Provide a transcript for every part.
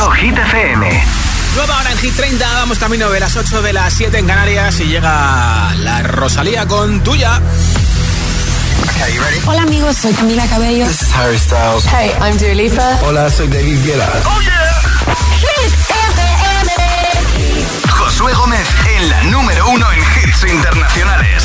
escuchando Hit FM. Nueva hora en Hit 30, vamos camino de las 8 de las 7 en Canarias y llega la Rosalía con tuya. Hola amigos, soy Camila Cabello. This is Harry Styles. Hey, I'm Dua Lipa. Hola, soy David Guetta. Oh yeah. Hit FM. Josué Gómez en la número uno en hits internacionales.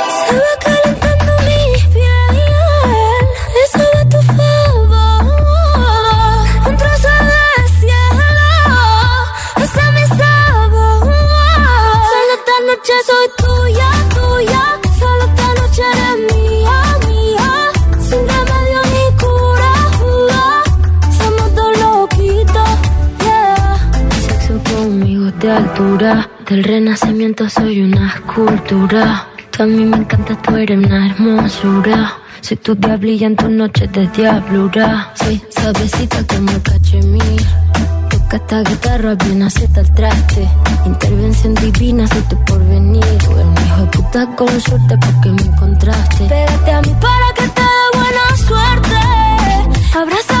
Conmigo de altura. Del renacimiento soy una escultura. Tú a mí me encanta, tú eres una hermosura. Soy tu diablilla en tus noches de diablura. Soy suavecita como cachemir. Toca esta guitarra, bien acepta el traste. Intervención divina, soy tu porvenir. Tú eres un hijo de puta con suerte porque me encontraste. Pégate a mí para que te dé buena suerte. Abrázame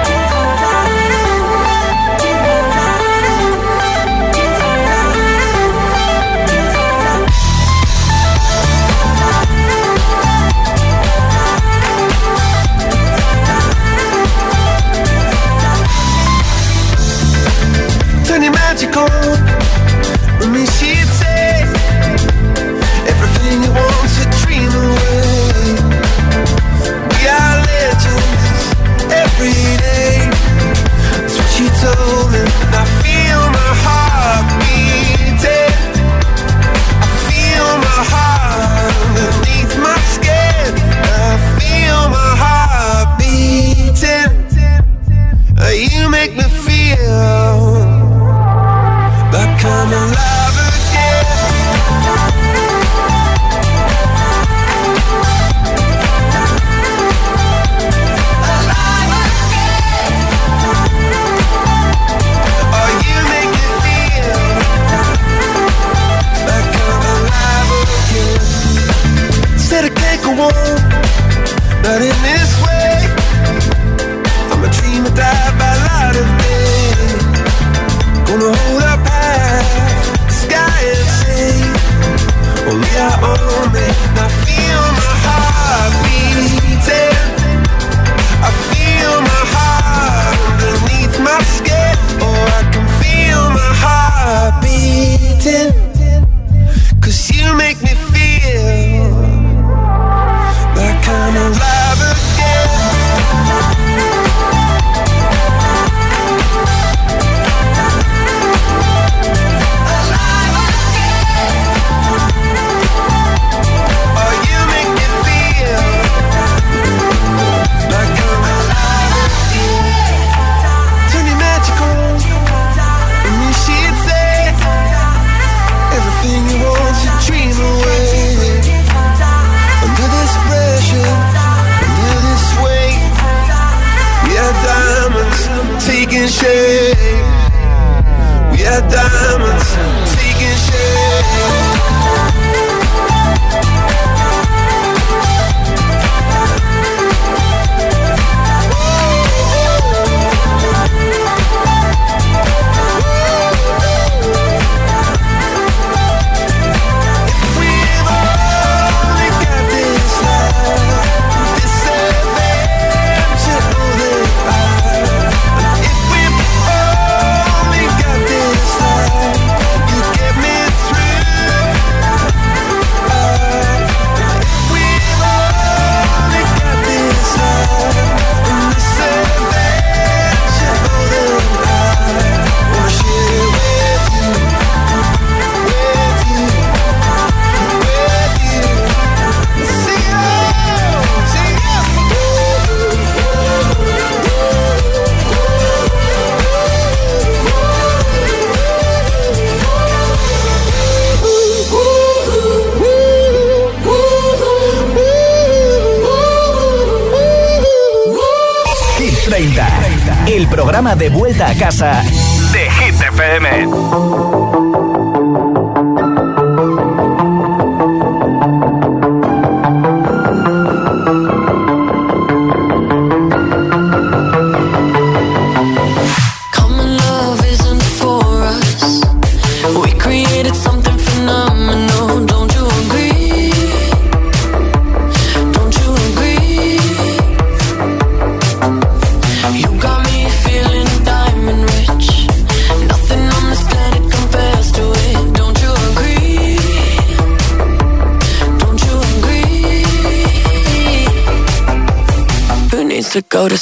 Casa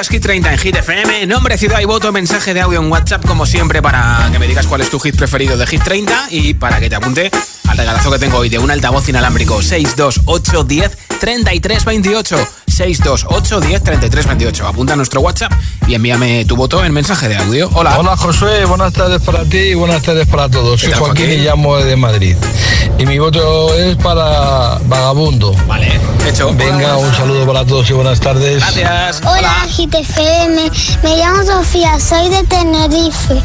Escuchas Hit 30 en Hit FM. Nombre, ciudad y voto, mensaje de audio en WhatsApp, como siempre, para que me digas cuál es tu hit preferido de Hit 30 y para que te apunte al regalazo que tengo hoy de un altavoz inalámbrico 62810 33 28. 628 10 33 28. Apunta a nuestro WhatsApp y envíame tu voto en mensaje de audio. Hola. Hola Josué, buenas tardes para ti y buenas tardes para todos. Soy Joaquín, y llamo de Madrid. Y mi voto es para Vagabundo. Vale, hecho. Venga, un saludo para todos y buenas tardes. Gracias. Hola, GTFM. Me llamo Sofía, soy de Tenerife.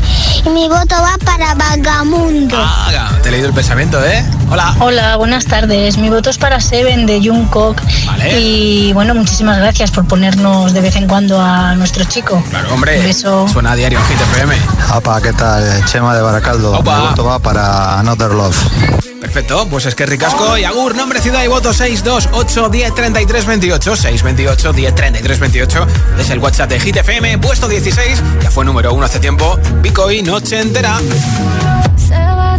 Y mi voto va para Vagabundo. Ah, te he leído el pensamiento, ¿eh? Hola. Hola, buenas tardes. Mi voto es para Seven de Jungkook. Vale. Y bueno, muchísimas gracias por ponernos de vez en cuando a nuestro chico. Claro, hombre. Un beso. Suena a diario en Hit FM. Apa, ¿qué tal? Chema de Baracaldo. Opa. Mi voto va para Another Love. Perfecto, pues es que ricasco y agur, nombre, ciudad y voto 628 10 33 28 628 10 33 28 es el WhatsApp de Hit FM, puesto 16, ya fue número uno hace tiempo, Pico y Noche Entera.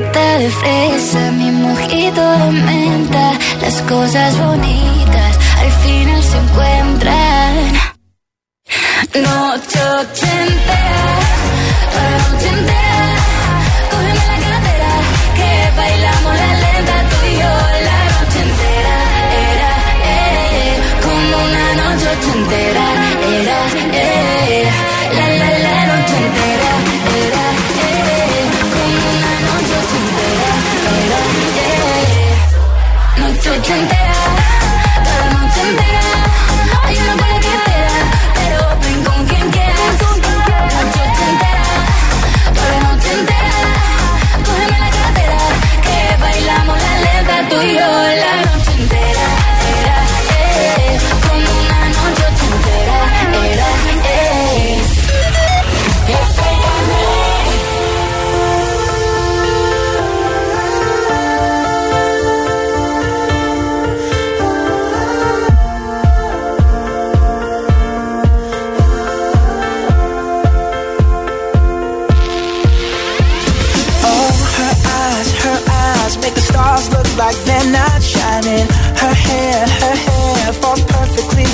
de fresa, mi mojito de menta. Las cosas bonitas al final se encuentran. Noche ochentera, la noche entera. Cógeme la cartera, que bailamos la lenta tú y yo. La noche entera era, eh, como una noche ochentera.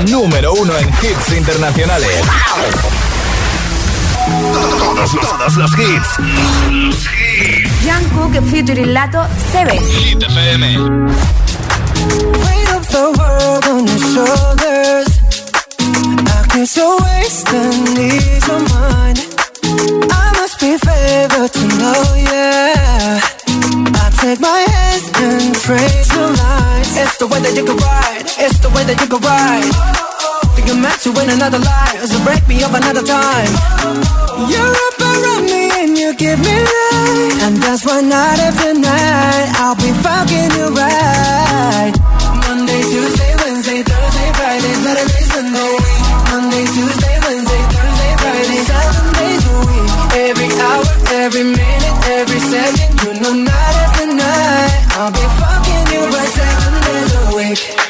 la número uno en hits internacionales. Todos los, todos los hits. Jungkook featuring Lato 7. Hit FM. Weight of the world on your shoulders. I guess you're wasting ease of mind. I must be favored to know, yeah. I take my hands and trace the lines. It's the way that you can ride. It's the way that you can ride. Think I'm meant to win another life, so break me up another time. You're up around me and you give me life, and that's why night after night I'll be fucking you right. Monday, Tuesday, Wednesday, Thursday, Friday, Saturday, Sunday. Monday, Tuesday, Wednesday, Thursday, Friday, seven days a week. Every hour, every minute, every second, you know night after night I'll be fucking you right seven days a week.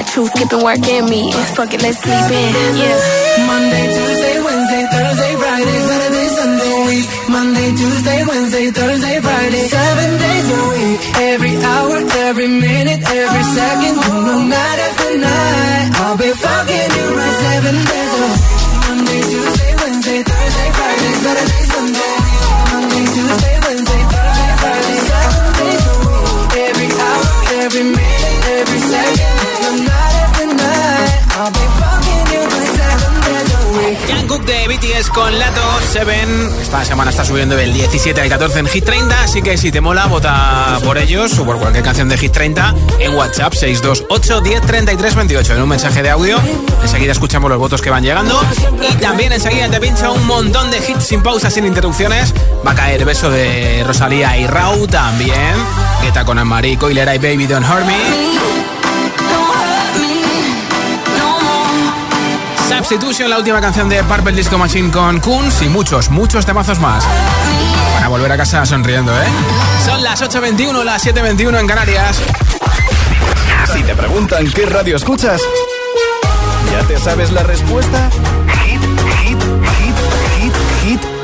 Got you skipping work and me. Fuck it, let's sleep in. Yeah. Monday, Tuesday, Wednesday, Thursday, Friday, Saturday, Sunday, week. Monday, Tuesday, Wednesday, Thursday, Friday, seven days a week. Every hour, every minute, every second, No night after night. I'll be fucking you right seven days a week. Monday, Tuesday, Wednesday, Thursday, Friday, Saturday, Jungkook de BTS con Lato 7. Esta semana está subiendo del 17 al 14 en Hit 30, así que si te mola, vota por ellos o por cualquier canción de Hit 30 en WhatsApp 628 10 33 28 en un mensaje de audio. Enseguida escuchamos los votos que van llegando y también enseguida te pincha un montón de hits sin pausas, sin interrupciones. Va a caer beso de Rosalía y Rau también. Guetta con Anne-Marie, Coilera y Baby Don't Hurt Me. Substitution, la última canción de Purple Disco Machine con Kunz y muchos, muchos temazos más. Para volver a casa sonriendo, ¿eh? Son las 8.21, las 7.21 en Canarias. Si te preguntan qué radio escuchas, ¿ya te sabes la respuesta?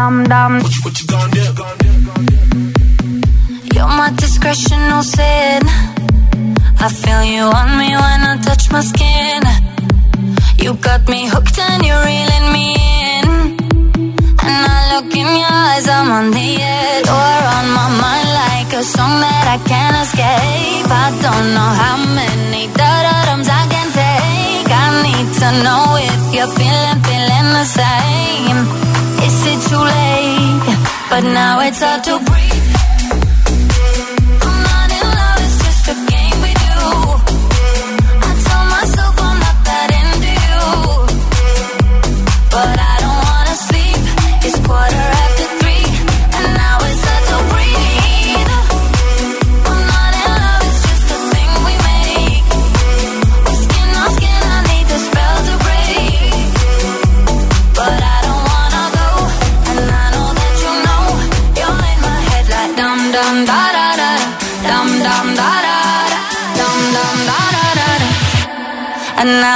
Dum dum. You're my discretional sin. I feel you on me when I touch my skin. You got me hooked and you're reeling me in. And I look in your eyes, I'm on the edge. You're on my mind like a song that I can't escape. I don't know how many da-da-dums I can take. I need to know if you're feeling, feeling the same. Too late? But now it's hard to breathe.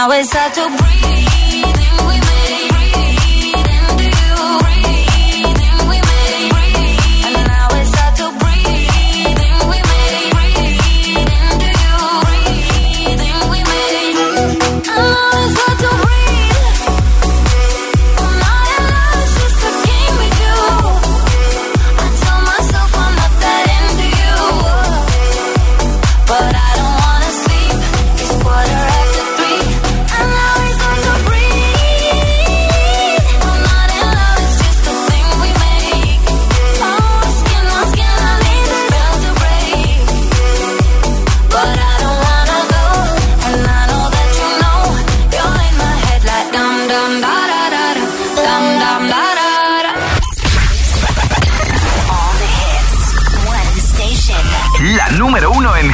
Now it's hard to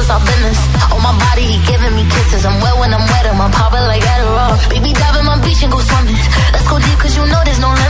just our business. On my body, he giving me kisses. I'm wet when I'm wet, and my popping like Adderall. Baby, dive in my beach and go swimming. Let's go deep, cause you know there's no limit.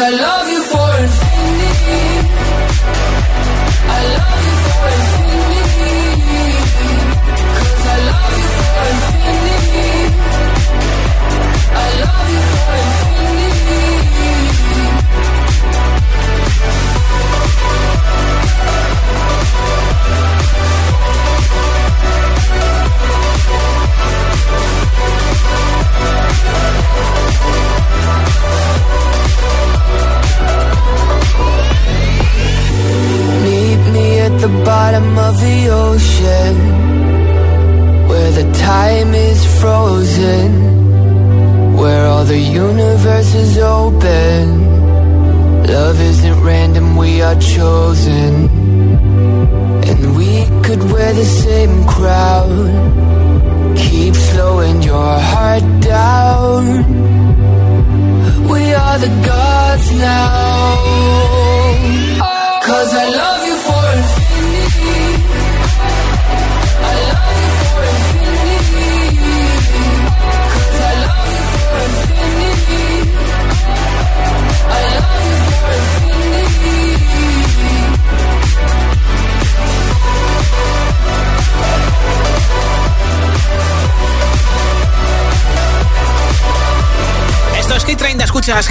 alone.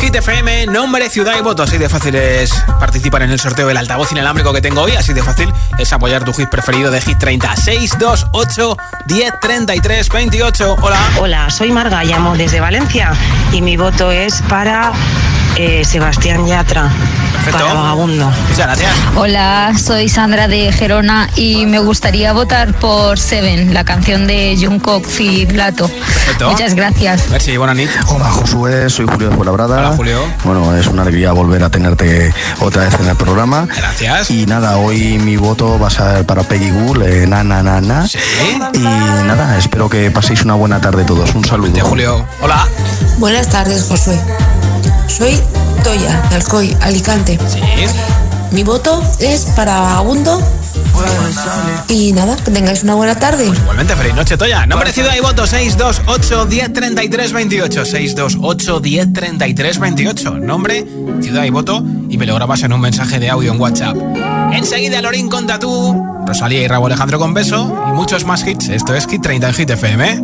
Hit FM, nombre, ciudad y voto. Así de fácil es participar en el sorteo del altavoz inalámbrico que tengo hoy. Así de fácil es apoyar tu hit preferido de Hit 30. 628 10 33 28. Hola. Hola, soy Marga, llamo desde Valencia y mi voto es para eh, Sebastián Yatra. Perfecto. Para Vagabundo. Muchas gracias. Hola, soy Sandra de Gerona y me gustaría votar por Seven, la canción de Jungkook y Lato. Perfecto. Muchas gracias. Merci, buena nit. Hola Josué, soy Julio de Fuenlabrada. Hola, Julio. Bueno, es una alegría volver a tenerte otra vez en el programa. Gracias. Y nada, hoy mi voto va a ser para Peggy Ghoul, eh, na na na na. Y nada, espero que paséis una buena tarde todos. Un saludo. Julio. Hola. Buenas tardes, Josué. Soy Toya, de Alcoy, Alicante. Sí. Mi voto es para Vagabundo. Y nada, que tengáis una buena tarde. Igualmente, feliz noche, Toya. Nombre, ciudad y voto 628 10 33 28. 628 10 33 28. Nombre, ciudad y voto. Y me lo grabas en un mensaje de audio en WhatsApp. Enseguida, Lorín con Tatú, Rosalía y Rabo Alejandro con Beso. Y muchos más hits. Esto es Hit 30 en Hit FM.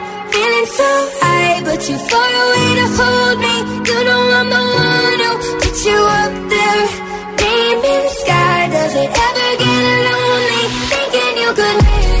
feeling so high, but too far away to hold me. You know I'm the one who put you up there, name in the sky. Does it ever get lonely thinking you could live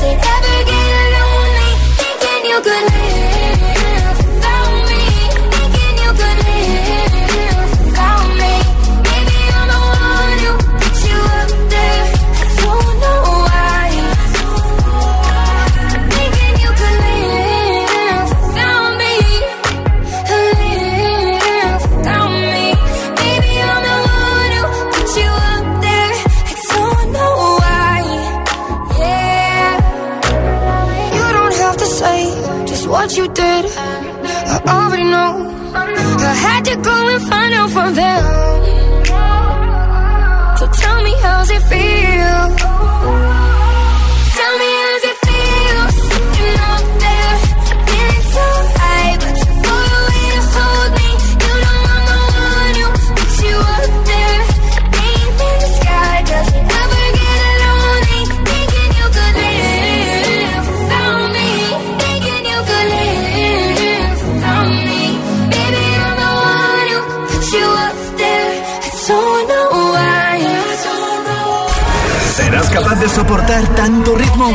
does it ever get lonely thinking you could leave? already know. I had to go and find out from them. capaz de soportar tanto ritmo?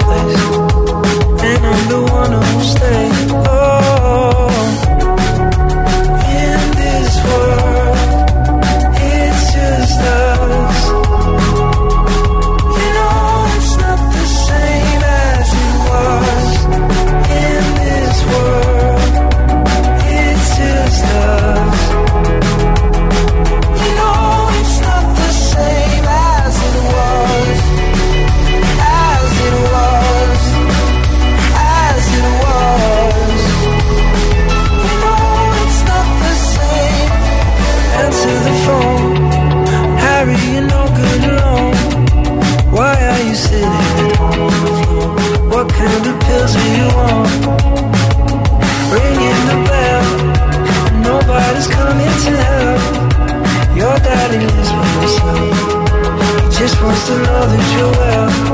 feelings with myself. He just wants to know that you're well.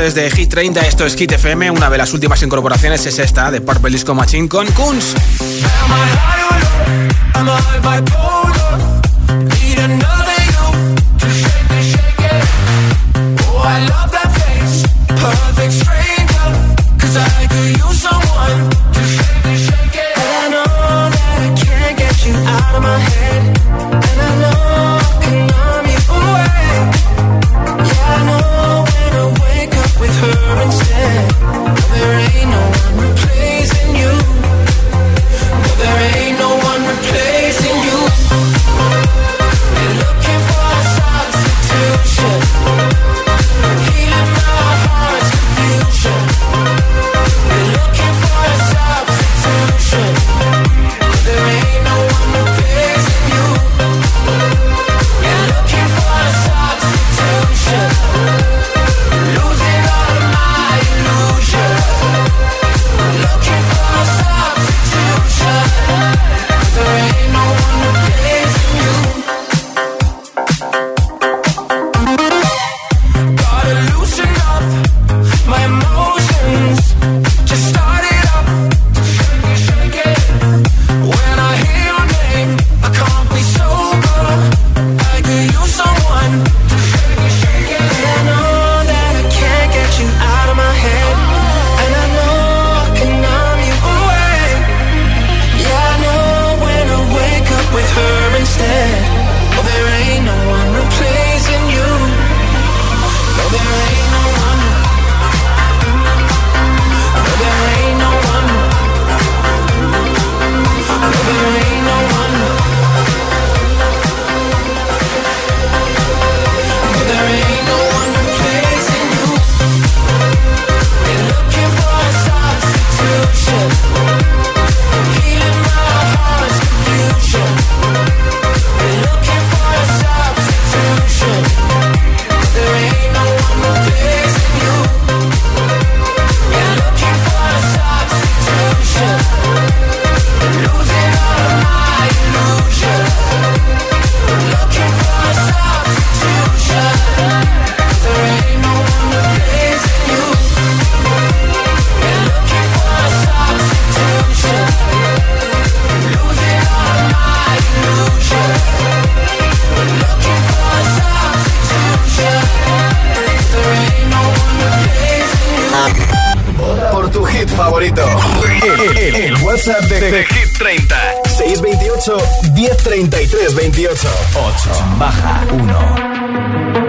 desde Hit 30, esto es Hit FM, una de las últimas incorporaciones es esta de Purple Disco Machine con Kunz. 628 1033 28. 8 baja 1.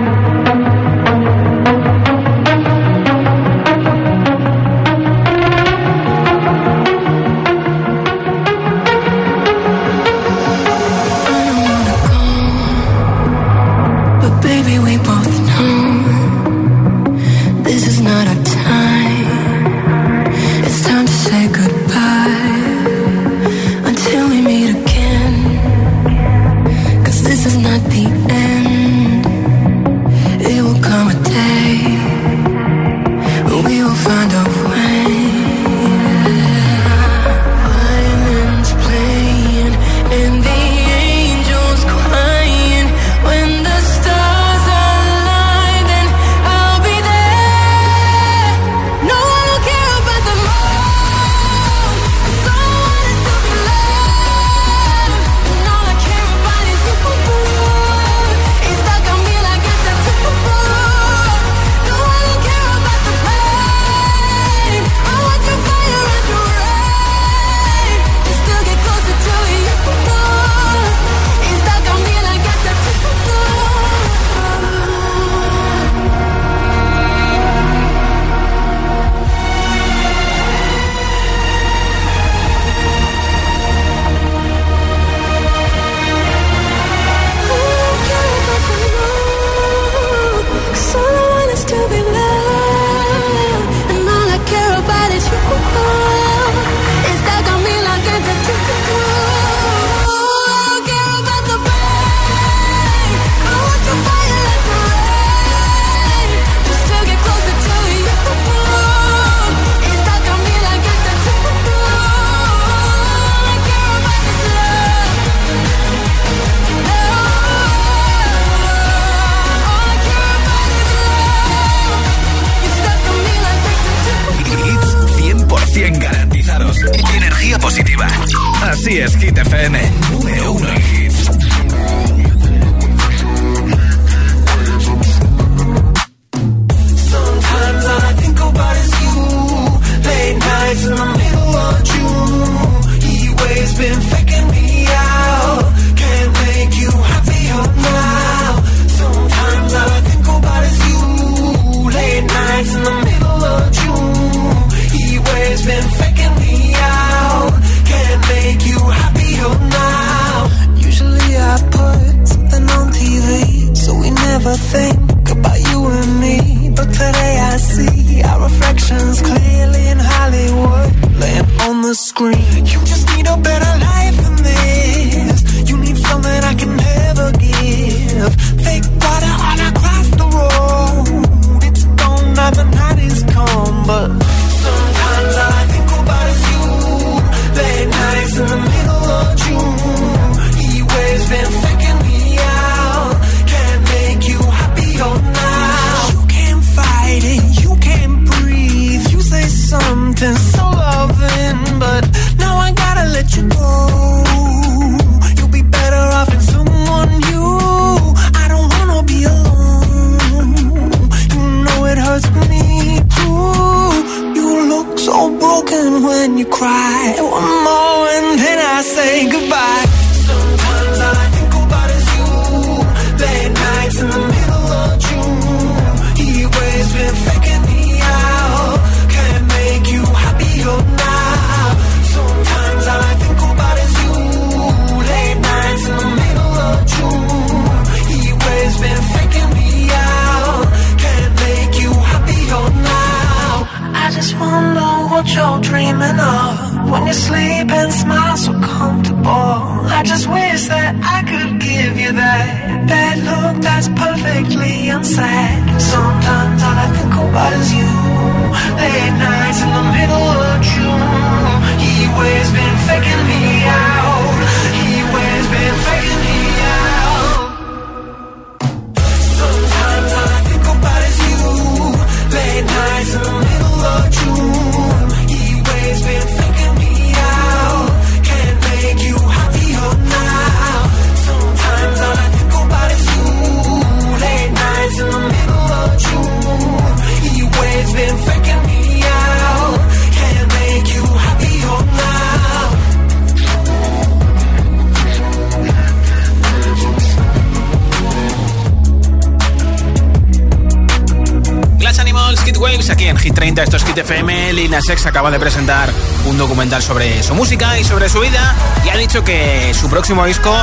Sex acaba de presentar un documental sobre su música y sobre su vida. Y ha dicho que su próximo disco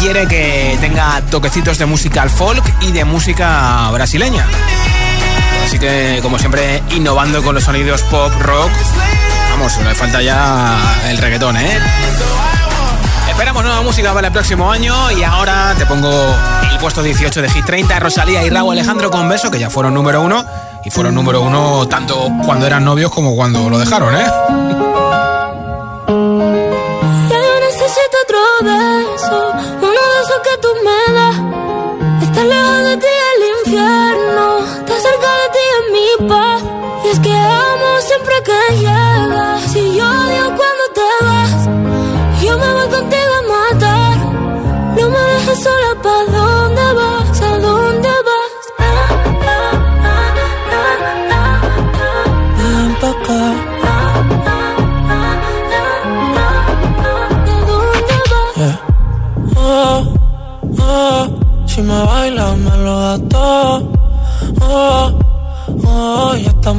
quiere que tenga toquecitos de música folk y de música brasileña. Así que, como siempre, innovando con los sonidos pop, rock. Vamos, le falta ya el reggaetón, ¿eh? Esperamos nueva música para el próximo año y ahora te pongo el puesto 18 de Hit 30, Rosalía y Raúl Alejandro con Beso, que ya fueron número uno fueron número uno tanto cuando eran novios como cuando lo dejaron, ¿eh?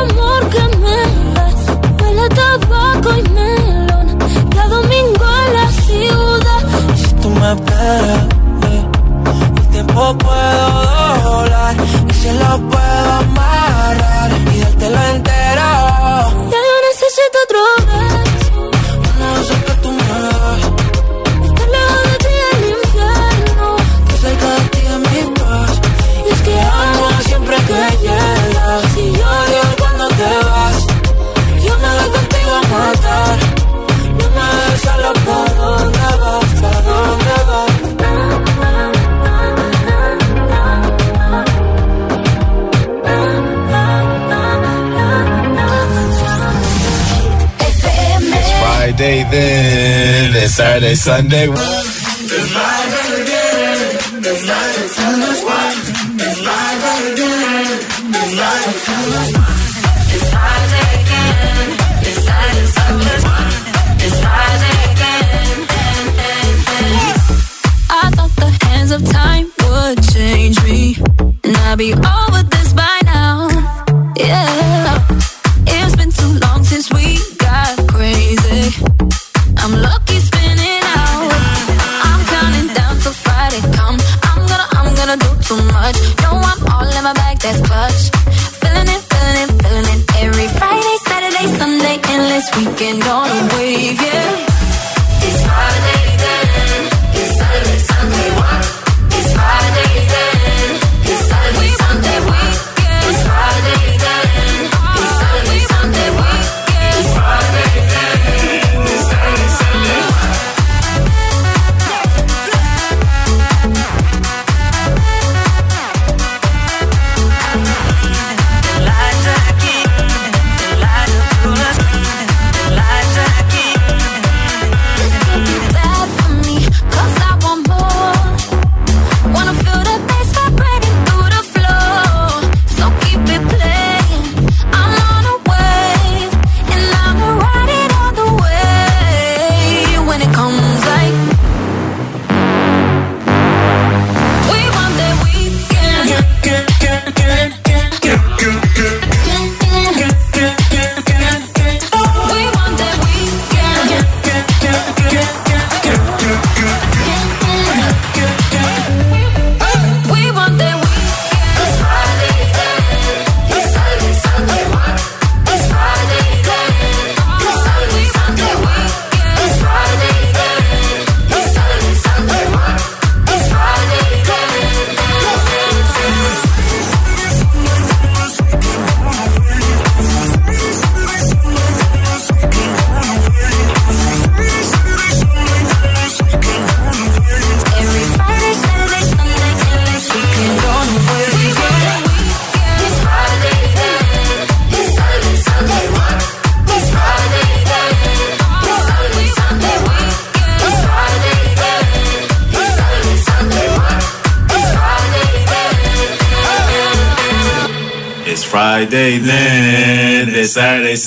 amor que me das. Huele a tabaco y melón. Y a domingo en la ciudad. Si tú me eh, el tiempo puedo doblar. Y se lo puedo amarrar y dártelo entero. Ya yo necesito otro beso It's Saturday, Sunday.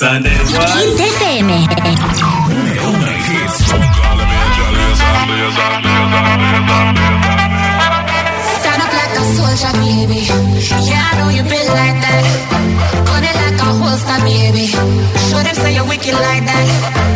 Saturday, Sunday. What? FM. Stand up like a soldier, baby. Yeah, I know you been like that. Gun it like a holster, baby. Show them say you're wicked like that.